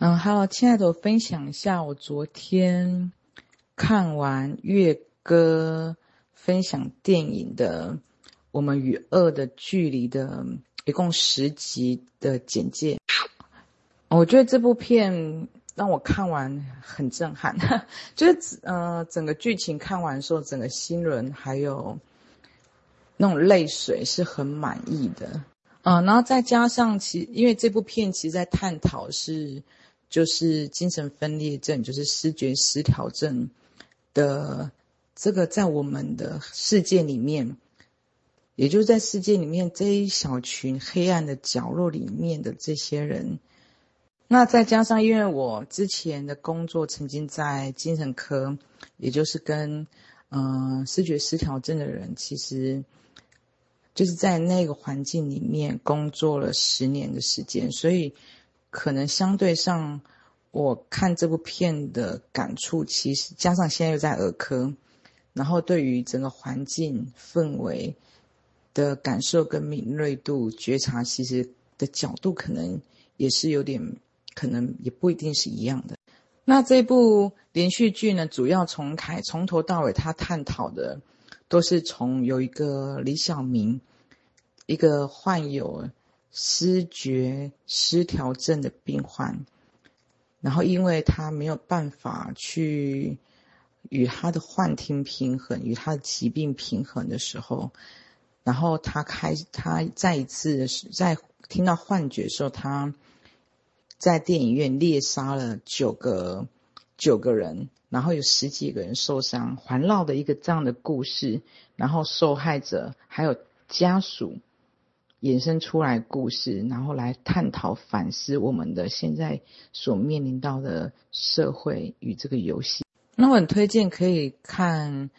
嗯，好，亲爱的，我分享一下我昨天看完月歌分享电影的《我们与恶的距离》的一共十集的简介。我觉得这部片让我看完很震撼，就是呃，整个剧情看完的时候，整个心轮还有那种泪水是很满意的。嗯，然后再加上其因为这部片其实在探讨是。就是精神分裂症，就是视觉失调症的这个，在我们的世界里面，也就是在世界里面这一小群黑暗的角落里面的这些人。那再加上，因为我之前的工作曾经在精神科，也就是跟嗯、呃、思觉失调症的人，其实就是在那个环境里面工作了十年的时间，所以。可能相对上，我看这部片的感触，其实加上现在又在儿科，然后对于整个环境氛围的感受跟敏锐度、觉察，其实的角度可能也是有点，可能也不一定是一样的。那这部连续剧呢，主要从开从头到尾，他探讨的都是从有一个李小明，一个患有。失觉失调症的病患，然后因为他没有办法去与他的幻听平衡，与他的疾病平衡的时候，然后他开他再一次在听到幻觉的时候，他在电影院猎杀了九个九个人，然后有十几个人受伤，环绕的一个这样的故事，然后受害者还有家属。衍生出来故事，然后来探讨反思我们的现在所面临到的社会与这个游戏。那我很推荐可以看《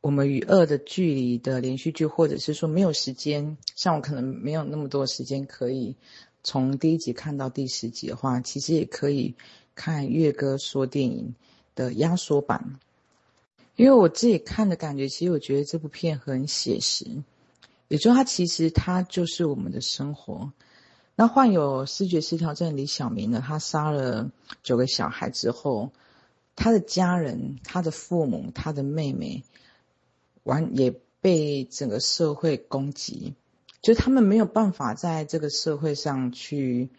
我们与恶的距离》的连续剧，或者是说没有时间，像我可能没有那么多时间可以从第一集看到第十集的话，其实也可以看月哥说电影的压缩版。因为我自己看的感觉，其实我觉得这部片很写实。也就是他其实他就是我们的生活。那患有视觉失调症的李小明呢，他杀了九个小孩之后，他的家人、他的父母、他的妹妹，完也被整个社会攻击，就他们没有办法在这个社会上去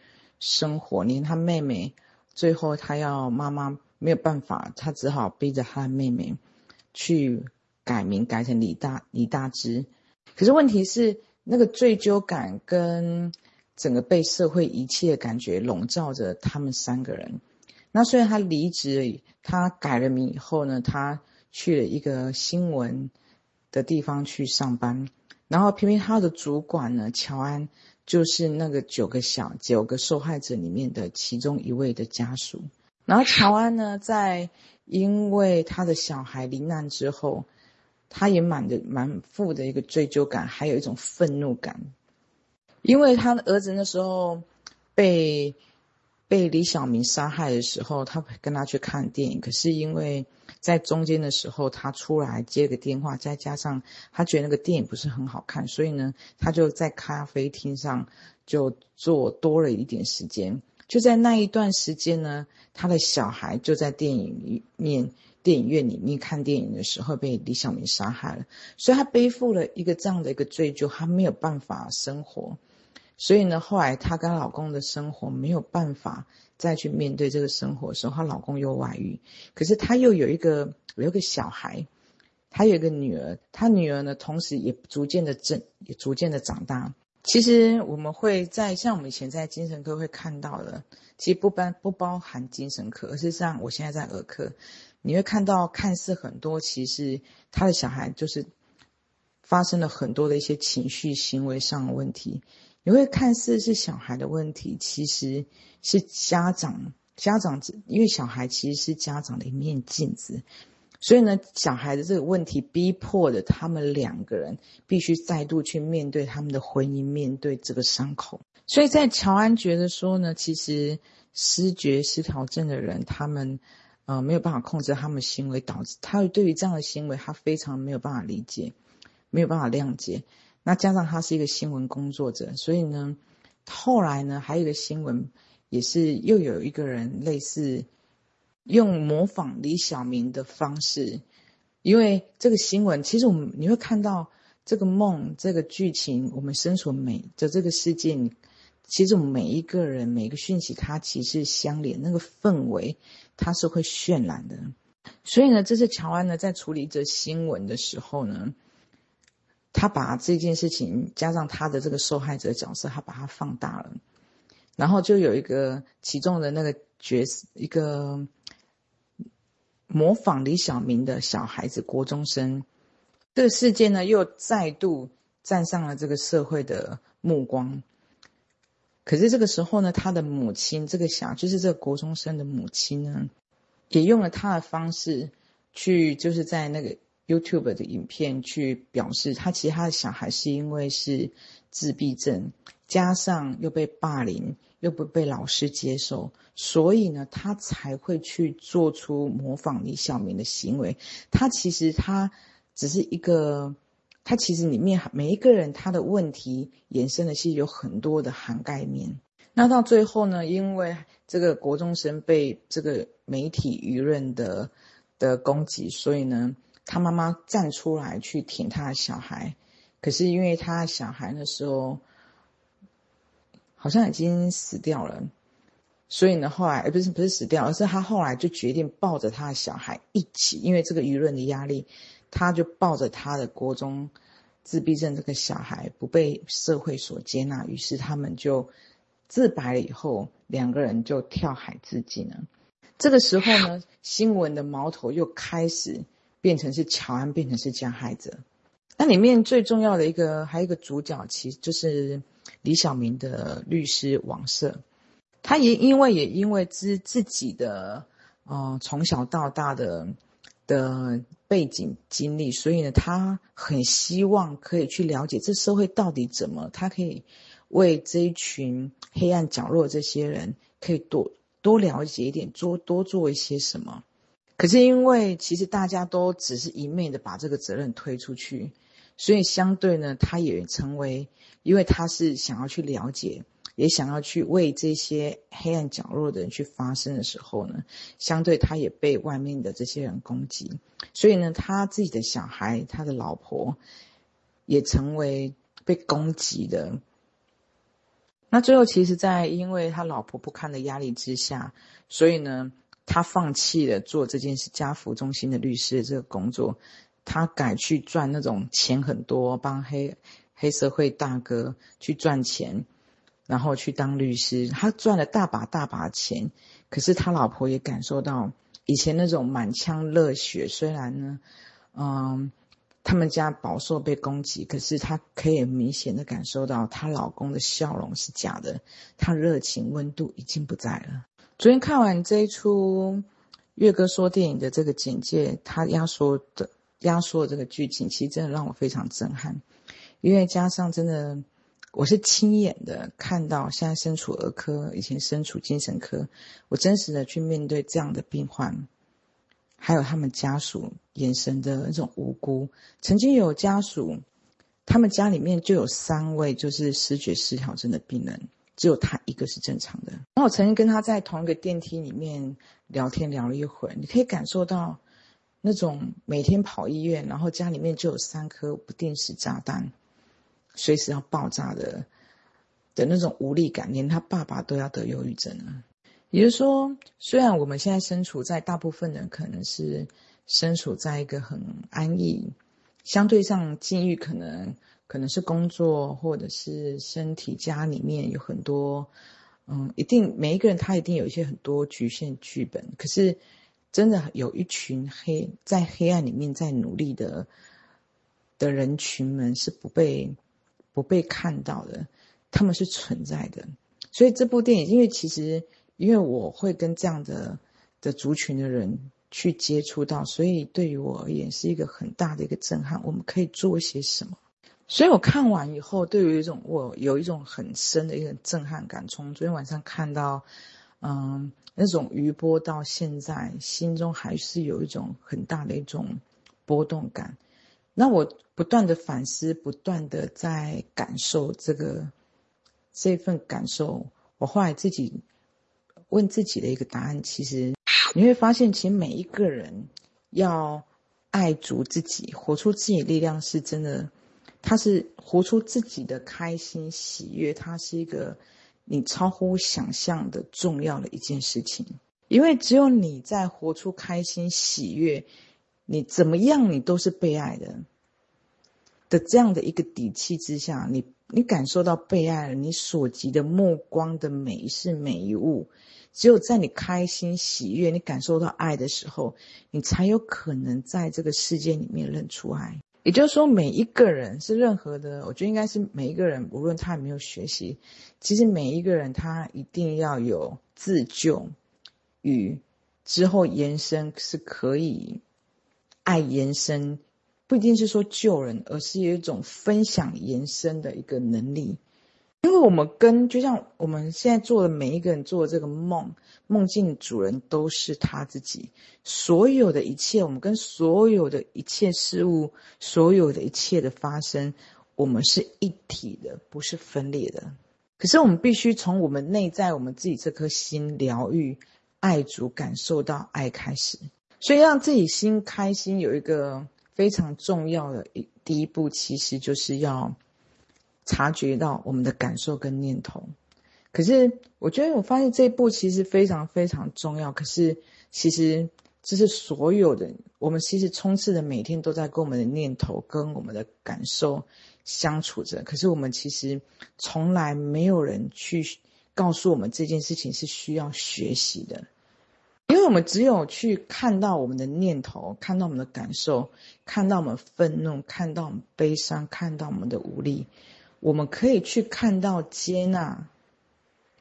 生活。连他妹妹最后他要妈妈没有办法，他只好逼着他的妹妹去改名，改成李大李大芝。可是问题是，那个罪疚感跟整个被社会遗弃的感觉笼罩着他们三个人。那虽然他离职，他改了名以后呢，他去了一个新闻的地方去上班，然后偏偏他的主管呢，乔安就是那个九个小九个受害者里面的其中一位的家属。然后乔安呢，在因为他的小孩罹难之后。他也满的满腹的一个追究感，还有一种愤怒感，因为他的儿子那时候被被李小明杀害的时候，他跟他去看电影，可是因为在中间的时候他出来接个电话，再加上他觉得那个电影不是很好看，所以呢，他就在咖啡厅上就坐多了一点时间，就在那一段时间呢，他的小孩就在电影里面。电影院里面看电影的时候被李小明杀害了，所以她背负了一个这样的一个追究，她没有办法生活，所以呢，后来她跟老公的生活没有办法再去面对这个生活的时候，她老公又外遇，可是她又有一个有一个小孩，她有一个女儿，她女儿呢，同时也逐渐的正也逐渐的长大。其实我们会在像我们以前在精神科会看到的，其实不包不包含精神科，而是像我现在在儿科。你会看到看似很多，其实他的小孩就是发生了很多的一些情绪行为上的问题。你会看似是小孩的问题，其实是家长家长，因为小孩其实是家长的一面镜子，所以呢，小孩的这个问题逼迫着他们两个人必须再度去面对他们的婚姻，面对这个伤口。所以在乔安觉得说呢，其实失觉失调症的人，他们。呃，没有办法控制他们行为，导致他对于这样的行为，他非常没有办法理解，没有办法谅解。那加上他是一个新闻工作者，所以呢，后来呢，还有一个新闻也是又有一个人类似用模仿李小明的方式，因为这个新闻其实我们你会看到这个梦这个剧情，我们身处每的这个世界，其实我们每一个人每一个讯息，它其实相连，那个氛围它是会渲染的。所以呢，这次乔安呢在处理这新闻的时候呢，他把这件事情加上他的这个受害者角色，他把它放大了，然后就有一个其中的那个角色，一个模仿李小明的小孩子国中生，这个事件呢又再度站上了这个社会的目光。可是这个时候呢，他的母亲，这个小就是这个国中生的母亲呢。也用了他的方式去，就是在那个 YouTube 的影片去表示，他其实他的小孩是因为是自闭症，加上又被霸凌，又不被老师接受，所以呢，他才会去做出模仿李小明的行为。他其实他只是一个，他其实里面每一个人他的问题衍生的其实有很多的涵盖面。那到最后呢，因为这个国中生被这个媒体舆论的的攻击，所以呢，他妈妈站出来去挺他的小孩。可是因为他小孩那时候好像已经死掉了，所以呢，后来不是不是死掉，而是他后来就决定抱着他的小孩一起，因为这个舆论的压力，他就抱着他的国中自闭症这个小孩不被社会所接纳，于是他们就。自白了以后，两个人就跳海自尽了。这个时候呢，新闻的矛头又开始变成是乔安，变成是加害者。那里面最重要的一个，还有一个主角，其实就是李小明的律师王赦。他也因为也因为自自己的，呃，从小到大的的背景经历，所以呢，他很希望可以去了解这社会到底怎么，他可以。为这一群黑暗角落这些人，可以多多了解一点，多多做一些什么。可是因为其实大家都只是一昧的把这个责任推出去，所以相对呢，他也成为，因为他是想要去了解，也想要去为这些黑暗角落的人去发声的时候呢，相对他也被外面的这些人攻击，所以呢，他自己的小孩，他的老婆，也成为被攻击的。那最后，其实，在因为他老婆不堪的压力之下，所以呢，他放弃了做这件事家福中心的律师的这个工作，他改去赚那种钱很多，帮黑黑社会大哥去赚钱，然后去当律师，他赚了大把大把钱。可是他老婆也感受到以前那种满腔热血，虽然呢，嗯。他们家饱受被攻击，可是她可以明显的感受到她老公的笑容是假的，她热情温度已经不在了。昨天看完这一出岳哥说电影的这个简介，他压缩的压缩的这个剧情，其实真的让我非常震撼，因为加上真的我是亲眼的看到，现在身处儿科，以前身处精神科，我真实的去面对这样的病患。还有他们家属眼神的那种无辜，曾经有家属，他们家里面就有三位就是思觉失调症的病人，只有他一个是正常的。然后我曾经跟他在同一个电梯里面聊天聊了一会儿，你可以感受到那种每天跑医院，然后家里面就有三颗不定时炸弹，随时要爆炸的的那种无力感，连他爸爸都要得忧郁症了。也就是说，虽然我们现在身处在大部分人可能是身处在一个很安逸，相对上境遇可能可能是工作或者是身体家里面有很多，嗯，一定每一个人他一定有一些很多局限剧本。可是真的有一群黑在黑暗里面在努力的的人群们是不被不被看到的，他们是存在的。所以这部电影，因为其实。因为我会跟这样的的族群的人去接触到，所以对于我而言是一个很大的一个震撼。我们可以做些什么？所以我看完以后，对于一种我有一种很深的一个震撼感。从昨天晚上看到，嗯，那种余波到现在，心中还是有一种很大的一种波动感。那我不断的反思，不断的在感受这个这份感受。我后来自己。问自己的一个答案，其实你会发现，其实每一个人要爱足自己，活出自己力量，是真的。他是活出自己的开心喜悦，它是一个你超乎想象的重要的一件事情。因为只有你在活出开心喜悦，你怎么样你都是被爱的的这样的一个底气之下，你你感受到被爱了，你所及的目光的每一事每一物，只有在你开心喜悦，你感受到爱的时候，你才有可能在这个世界里面认出爱。也就是说，每一个人是任何的，我觉得应该是每一个人，无论他有没有学习，其实每一个人他一定要有自救与之后延伸，是可以爱延伸，不一定是说救人，而是有一种分享延伸的一个能力。因为我们跟就像我们现在做的每一个人做的这个梦，梦境主人都是他自己。所有的一切，我们跟所有的一切事物，所有的一切的发生，我们是一体的，不是分裂的。可是我们必须从我们内在，我们自己这颗心疗愈、爱足、感受到爱开始。所以让自己心开心，有一个非常重要的一第一步，其实就是要。察觉到我们的感受跟念头，可是我觉得我发现这一步其实非常非常重要。可是其实这是所有的我们其实充斥的每天都在跟我们的念头跟我们的感受相处着。可是我们其实从来没有人去告诉我们这件事情是需要学习的，因为我们只有去看到我们的念头，看到我们的感受，看到我们愤怒，看到我们悲伤，看到我们的无力。我们可以去看到接纳，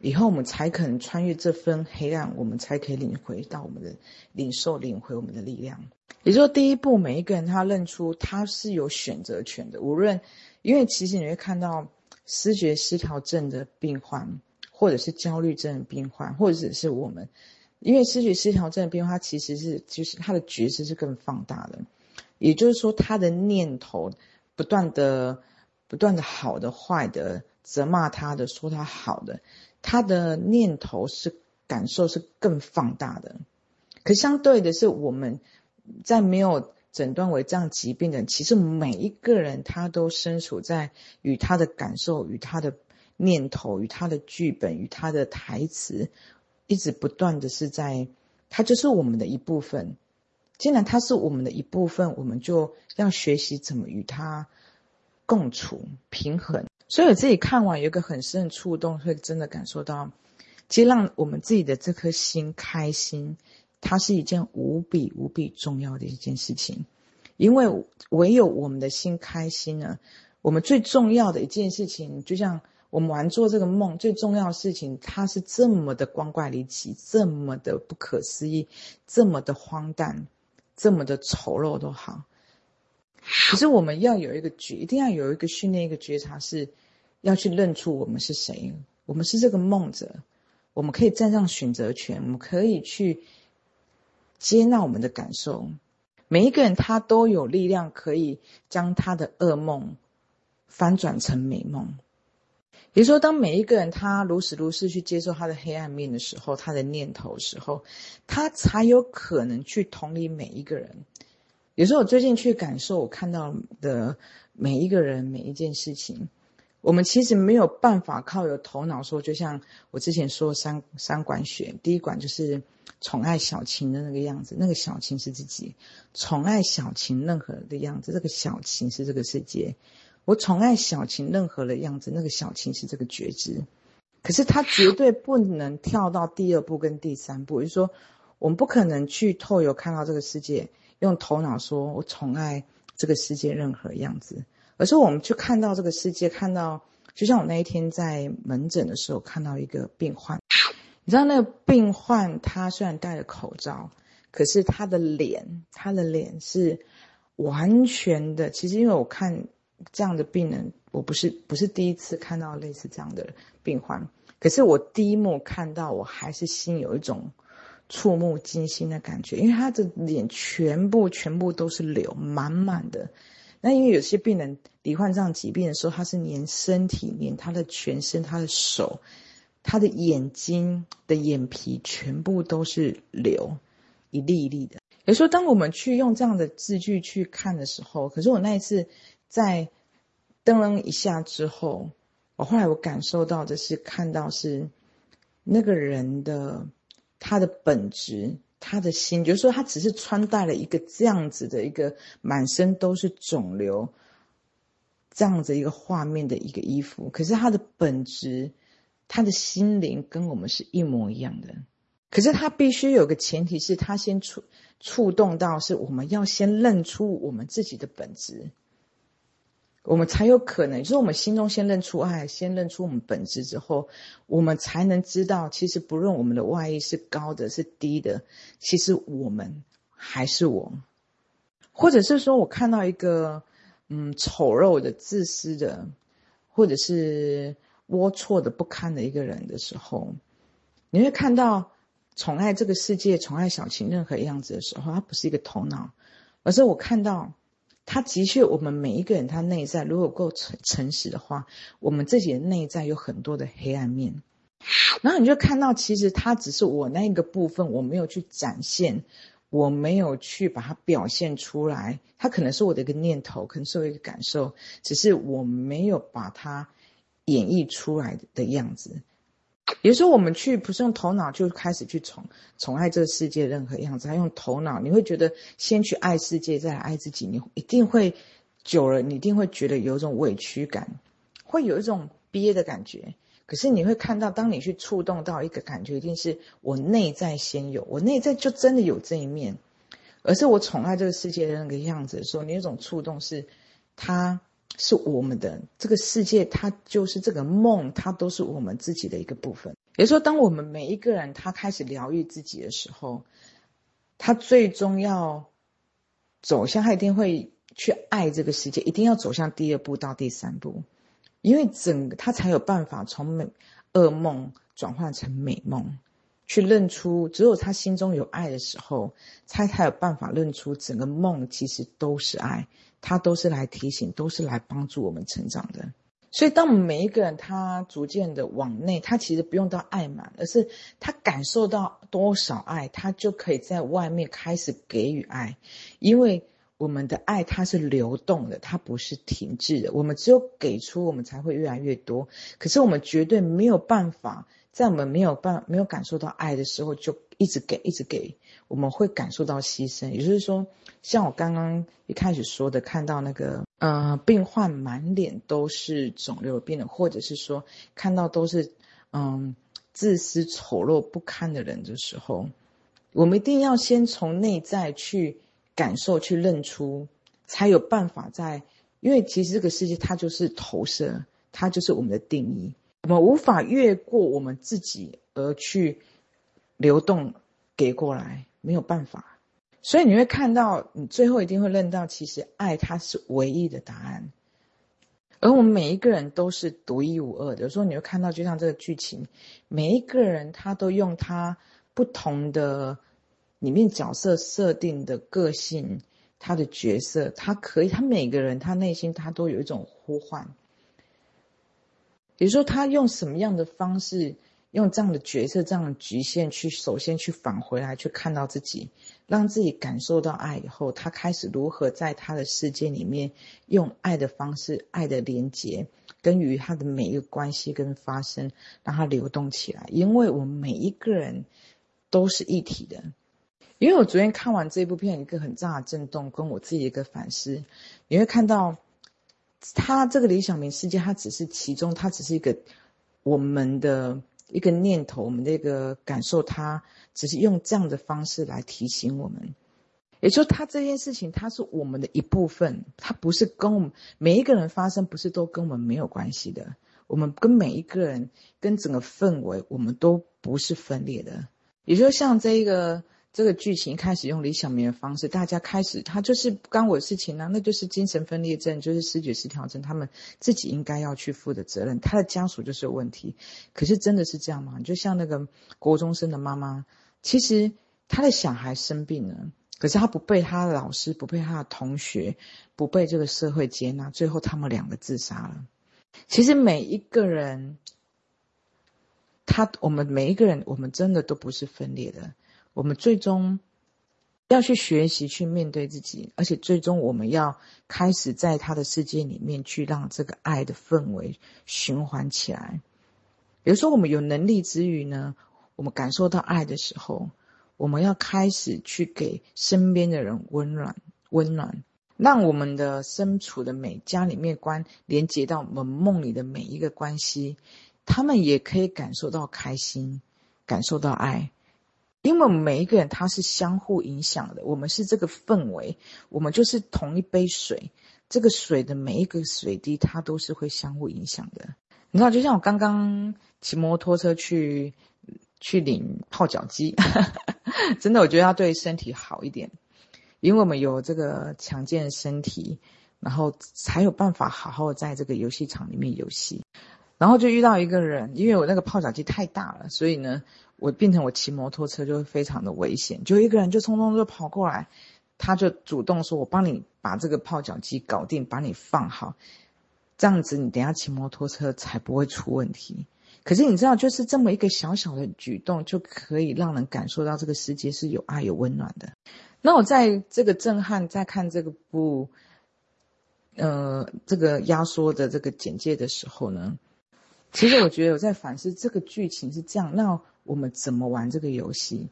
以后我们才可能穿越这份黑暗，我们才可以领回到我们的领受，领回我们的力量。也就是说，第一步，每一个人他认出他是有选择权的。无论，因为其实你会看到失觉失调症的病患，或者是焦虑症的病患，或者是我们，因为失觉失调症的病患，其实是就是他的觉知是更放大的。也就是说，他的念头不断的。不断的好的坏的责骂他的说他好的，他的念头是感受是更放大的。可相对的是，我们在没有诊断为这样疾病的，其实每一个人他都身处在与他的感受、与他的念头、与他的剧本、与他的台词，一直不断的是在，他就是我们的一部分。既然他是我们的一部分，我们就要学习怎么与他。共处平衡，所以我自己看完有一个很深的触动，会真的感受到，其实让我们自己的这颗心开心，它是一件无比无比重要的一件事情。因为唯有我们的心开心呢，我们最重要的一件事情，就像我们玩做这个梦，最重要的事情，它是这么的光怪离奇，这么的不可思议，这么的荒诞，这么的丑陋都好。可是我们要有一个觉，一定要有一个训练，一个觉察，是要去认出我们是谁。我们是这个梦者，我们可以站上选择权，我们可以去接纳我们的感受。每一个人他都有力量，可以将他的噩梦翻转成美梦。比如说，当每一个人他如实如是去接受他的黑暗面的时候，他的念头的时候，他才有可能去同理每一个人。有时候我最近去感受，我看到的每一个人、每一件事情，我们其实没有办法靠有头脑说。就像我之前说三三管学，第一管就是宠爱小情的那个样子，那个小情是自己宠爱小情任何的样子，这个小情是这个世界。我宠爱小情任何的样子，那个小情是这个觉知。可是他绝对不能跳到第二步跟第三步，就是说，我们不可能去透有看到这个世界。用头脑说，我宠爱这个世界任何样子，而是我们去看到这个世界，看到，就像我那一天在门诊的时候看到一个病患，你知道那个病患他虽然戴了口罩，可是他的脸，他的脸是完全的。其实因为我看这样的病人，我不是不是第一次看到类似这样的病患，可是我第一幕看到，我还是心有一种。触目惊心的感觉，因为他的脸全部全部都是瘤，满满的。那因为有些病人罹患这样疾病的时候，他是连身体、连他的全身、他的手，他的眼睛的眼皮全部都是瘤，一粒一粒的。有时候，当我们去用这样的字句去看的时候，可是我那一次在噔噔一下之后，我后来我感受到的是看到是那个人的他的本质，他的心，就是说他只是穿戴了一个这样子的一个满身都是肿瘤这样子一个画面的一个衣服，可是他的本质，他的心灵跟我们是一模一样的。可是他必须有个前提是他先触触动到，是我们要先认出我们自己的本质，我们才有可能，就是我们心中先认出爱，先认出我们本质之后，我们才能知道，其实不论我们的外衣是高的是低的，其实我们还是我，或者是说我看到一个嗯丑陋的、自私的，或者是龌龊的不堪的一个人的时候，你会看到。宠爱这个世界，宠爱小情任何样子的时候，它不是一个头脑，而是我看到，他的确，我们每一个人，他内在如果够诚诚实的话，我们自己的内在有很多的黑暗面，然后你就看到，其实他只是我那一个部分，我没有去展现，我没有去把它表现出来，它可能是我的一个念头，可能是我一个感受，只是我没有把它演绎出来的样子。有时候我们去不是用头脑就开始去宠宠爱这个世界任何样子，他用头脑，你会觉得先去爱世界，再来爱自己，你一定会久了，你一定会觉得有一种委屈感，会有一种憋的感觉。可是你会看到，当你去触动到一个感觉，一定是我内在先有，我内在就真的有这一面，而是我宠爱这个世界的那个样子的时候，你有种触动是，它。是我们的这个世界，它就是这个梦，它都是我们自己的一个部分。也就是说，当我们每一个人他开始疗愈自己的时候，他最终要走向，他一定会去爱这个世界，一定要走向第二步到第三步，因为整个他才有办法从美噩梦转换成美梦，去认出只有他心中有爱的时候，他才有办法认出整个梦其实都是爱。他都是来提醒，都是来帮助我们成长的。所以，当每一个人他逐渐的往内，他其实不用到爱满，而是他感受到多少爱，他就可以在外面开始给予爱。因为我们的爱它是流动的，它不是停滞的。我们只有给出，我们才会越来越多。可是我们绝对没有办法，在我们没有办没有感受到爱的时候，就一直给，一直给。我们会感受到牺牲，也就是说，像我刚刚一开始说的，看到那个呃病患满脸都是肿瘤病人，或者是说看到都是嗯自私丑陋不堪的人的时候，我们一定要先从内在去感受、去认出，才有办法在。因为其实这个世界它就是投射，它就是我们的定义，我们无法越过我们自己而去流动给过来。没有办法，所以你会看到，你最后一定会认到，其实爱它是唯一的答案，而我们每一个人都是独一无二的。有时候你会看到，就像这个剧情，每一个人他都用他不同的里面角色设定的个性，他的角色，他可以，他每个人他内心他都有一种呼唤，比如说他用什么样的方式。用这样的角色、这样的局限去，首先去返回来，去看到自己，让自己感受到爱以后，他开始如何在他的世界里面用爱的方式、爱的连接，跟与他的每一个关系跟发生，让它流动起来。因为我们每一个人都是一体的。因为我昨天看完这部片，一个很大的震动，跟我自己的一个反思，你会看到，他这个李晓明世界，它只是其中，它只是一个我们的。一个念头，我们的一个感受，它只是用这样的方式来提醒我们，也就是说，它这件事情，它是我们的一部分，它不是跟我们每一个人发生，不是都跟我们没有关系的。我们跟每一个人，跟整个氛围，我们都不是分裂的。也就像这一个。这个剧情开始用李小明的方式，大家开始他就是不干我的事情呢、那就是精神分裂症，就是视觉失调症，他们自己应该要去负的责任，他的家属就是有问题。可是真的是这样吗？就像那个国中生的妈妈，其实他的小孩生病了，可是他不被他的老师、不被他的同学、不被这个社会接纳，最后他们两个自杀了。其实每一个人。他我们每一个人，我们真的都不是分裂的，我们最终要去学习去面对自己，而且最终我们要开始在他的世界里面去让这个爱的氛围循环起来。比如说，我们有能力之余呢，我们感受到爱的时候，我们要开始去给身边的人温暖，温暖。让我们的身处的每家里面关连接到我们梦里的每一个关系，他们也可以感受到开心，感受到爱，因为每一个人他是相互影响的，我们是这个氛围，我们就是同一杯水，这个水的每一个水滴，它都是会相互影响的。你知道，就像我刚刚骑摩托车去去领泡脚机，真的，我觉得要对身体好一点。因为我们有这个强健身体，然后才有办法好好在这个游戏场里面游戏。然后就遇到一个人，因为我那个泡脚机太大了，所以呢，我变成我骑摩托车就会非常的危险。就一个人就匆匆就跑过来，他就主动说：“我帮你把这个泡脚机搞定，把你放好，这样子你等下骑摩托车才不会出问题。”可是你知道，就是这么一个小小的举动，就可以让人感受到这个世界是有爱有温暖的。那我在这个震撼，在看这个部，呃，这个压缩的这个简介的时候呢，其实我觉得我在反思这个剧情是这样。那我们怎么玩这个游戏？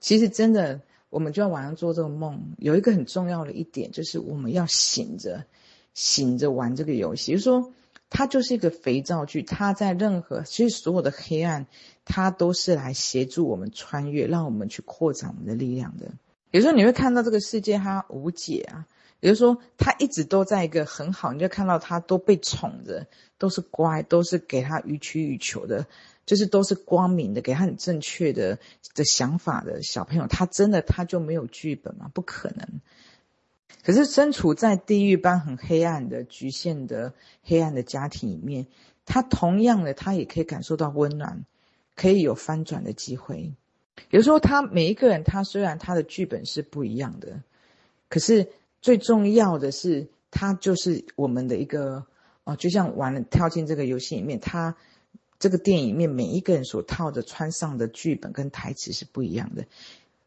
其实真的，我们就要晚上做这个梦。有一个很重要的一点，就是我们要醒着，醒着玩这个游戏。就是说，它就是一个肥皂剧，它在任何其实所有的黑暗，它都是来协助我们穿越，让我们去扩展我们的力量的。有时候你会看到这个世界它无解啊，也就是说他一直都在一个很好，你就看到他都被宠着，都是乖，都是给他予取予求的，就是都是光明的，给他很正确的的想法的小朋友，他真的他就没有剧本吗？不可能。可是身处在地狱般很黑暗的局限的黑暗的家庭里面，他同样的他也可以感受到温暖，可以有翻转的机会。有时候，他每一个人，他虽然他的剧本是不一样的，可是最重要的是，他就是我们的一个哦，就像玩了跳进这个游戏里面，他这个电影里面每一个人所套的穿上的剧本跟台词是不一样的。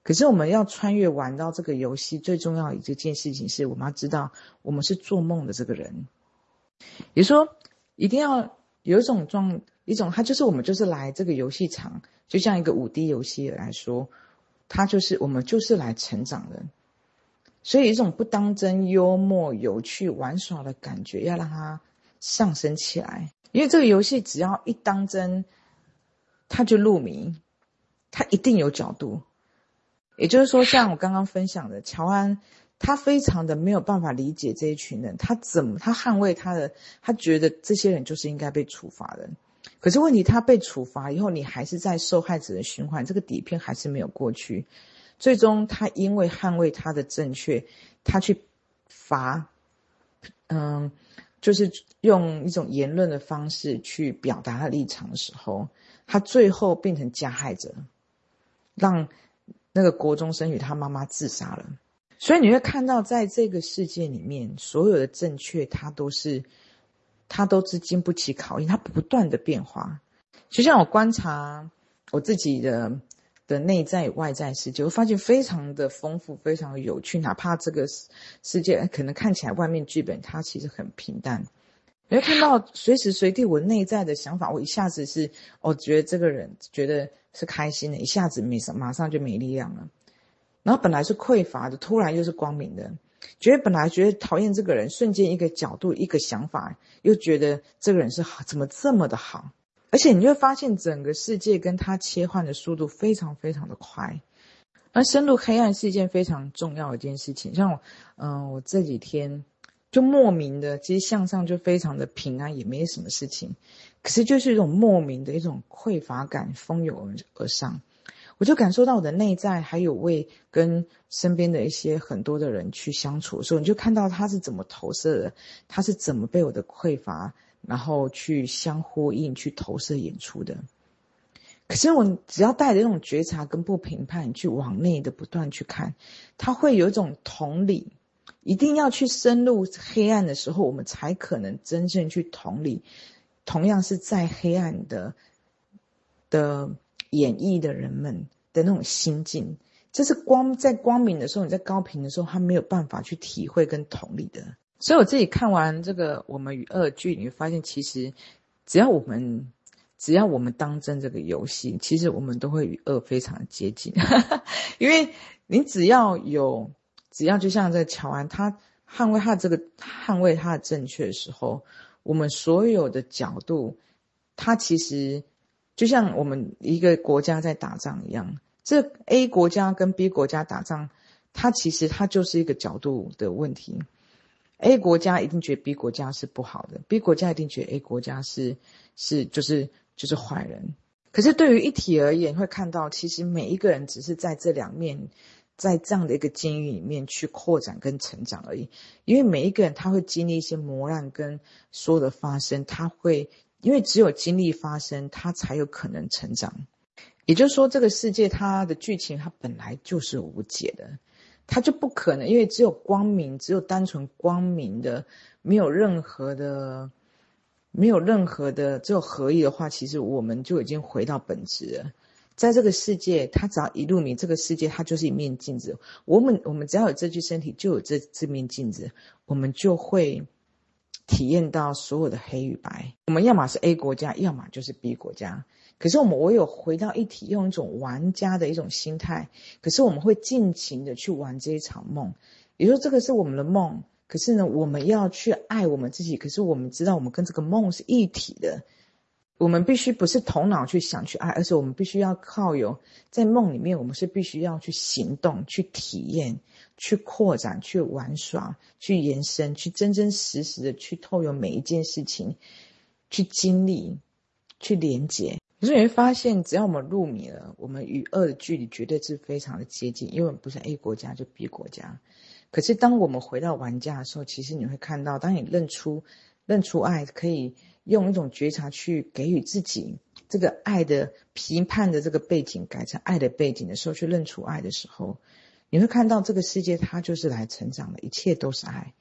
可是我们要穿越玩到这个游戏，最重要的一件事情是我们要知道，我们是做梦的这个人。也说，一定要有一种状，一种他就是我们就是来这个游戏场。就像一个五 D 游戏来说，它就是我们就是来成长的，所以一种不当真、幽默、有趣、玩耍的感觉，要让它上升起来。因为这个游戏只要一当真，它就入迷，它一定有角度。也就是说，像我刚刚分享的，乔安他非常的没有办法理解这一群人，他怎么他捍卫他的，他觉得这些人就是应该被处罚的。可是问题，他被处罚以后，你还是在受害者的循环，这个底片还是没有过去。最终，他因为捍卫他的正确，他去罚，嗯，就是用一种言论的方式去表达他立场的时候，他最后变成加害者，让那个国中生与他妈妈自杀了。所以你会看到，在这个世界里面，所有的正确，它都是。他都是经不起考验，他不断的变化。就像我观察我自己的的内在与外在世界，我发现非常的丰富，非常有趣。哪怕这个世世界可能看起来外面剧本它其实很平淡，你会看到随时随地我内在的想法，我一下子是我觉得这个人觉得是开心的，一下子没马上就没力量了。然后本来是匮乏的，突然又是光明的。觉得本来觉得讨厌这个人，瞬间一个角度一个想法，又觉得这个人是好，怎么这么的好？而且你会发现整个世界跟他切换的速度非常非常的快。而深入黑暗是一件非常重要的一件事情。像我，嗯、我这几天就莫名的，其实向上就非常的平安，也没什么事情，可是就是一种莫名的一种匮乏感蜂拥而上。我就感受到我的内在，还有为跟身边的一些很多的人去相处的时候，你就看到他是怎么投射的，他是怎么被我的匮乏，然后去相呼应、去投射演出的。可是我只要带着那种觉察跟不评判，去往内的不断去看，他会有一种同理。一定要去深入黑暗的时候，我们才可能真正去同理，同样是在黑暗的。的演绎的人们的那种心境。这是光在光明的时候，你在高频的时候，他没有办法去体会跟同理的。所以我自己看完这个《我们与恶剧》，你会发现，其实只要我们只要我们当真这个游戏，其实我们都会与恶非常接近。因为你只要有，只要就像这个乔安，他捍卫他这个捍卫他的正确的时候，我们所有的角度，他其实就像我们一个国家在打仗一样。这 A 国家跟 B 国家打仗，它其实它就是一个角度的问题。A 国家一定觉得 B 国家是不好的，B 国家一定觉得 A 国家是是就是就是坏人。可是对于一体而言，会看到其实每一个人只是在这两面，在这样的一个监狱里面去扩展跟成长而已。因为每一个人他会经历一些磨难跟所有的发生，他会因为只有经历发生，他才有可能成长。也就是说，这个世界它的剧情它本来就是无解的，它就不可能，因为只有光明，只有单纯光明的，没有任何的，没有任何的，只有合一的话，其实我们就已经回到本质了。在这个世界，它只要一入迷，这个世界它就是一面镜子。我们我们只要有这具身体，就有这这面镜子，我们就会体验到所有的黑与白。我们要么是 A 国家，要么就是 B 国家。可是我们唯有回到一体，用一种玩家的一种心态。可是我们会尽情的去玩这一场梦，也就是说，这个是我们的梦。可是呢，我们要去爱我们自己。可是我们知道，我们跟这个梦是一体的。我们必须不是头脑去想去爱，而是我们必须要靠有在梦里面，我们是必须要去行动、去体验、去扩展、去玩耍、去延伸、去真真实实的去透过每一件事情去经历、去连接。可是你会发现，只要我们入迷了，我们与恶的距离绝对是非常的接近，因为我们不是 A 国家就 B 国家。可是当我们回到玩家的时候，其实你会看到，当你认出认出爱，可以用一种觉察去给予自己这个爱的评判的这个背景改成爱的背景的时候，去认出爱的时候，你会看到这个世界它就是来成长的，一切都是爱。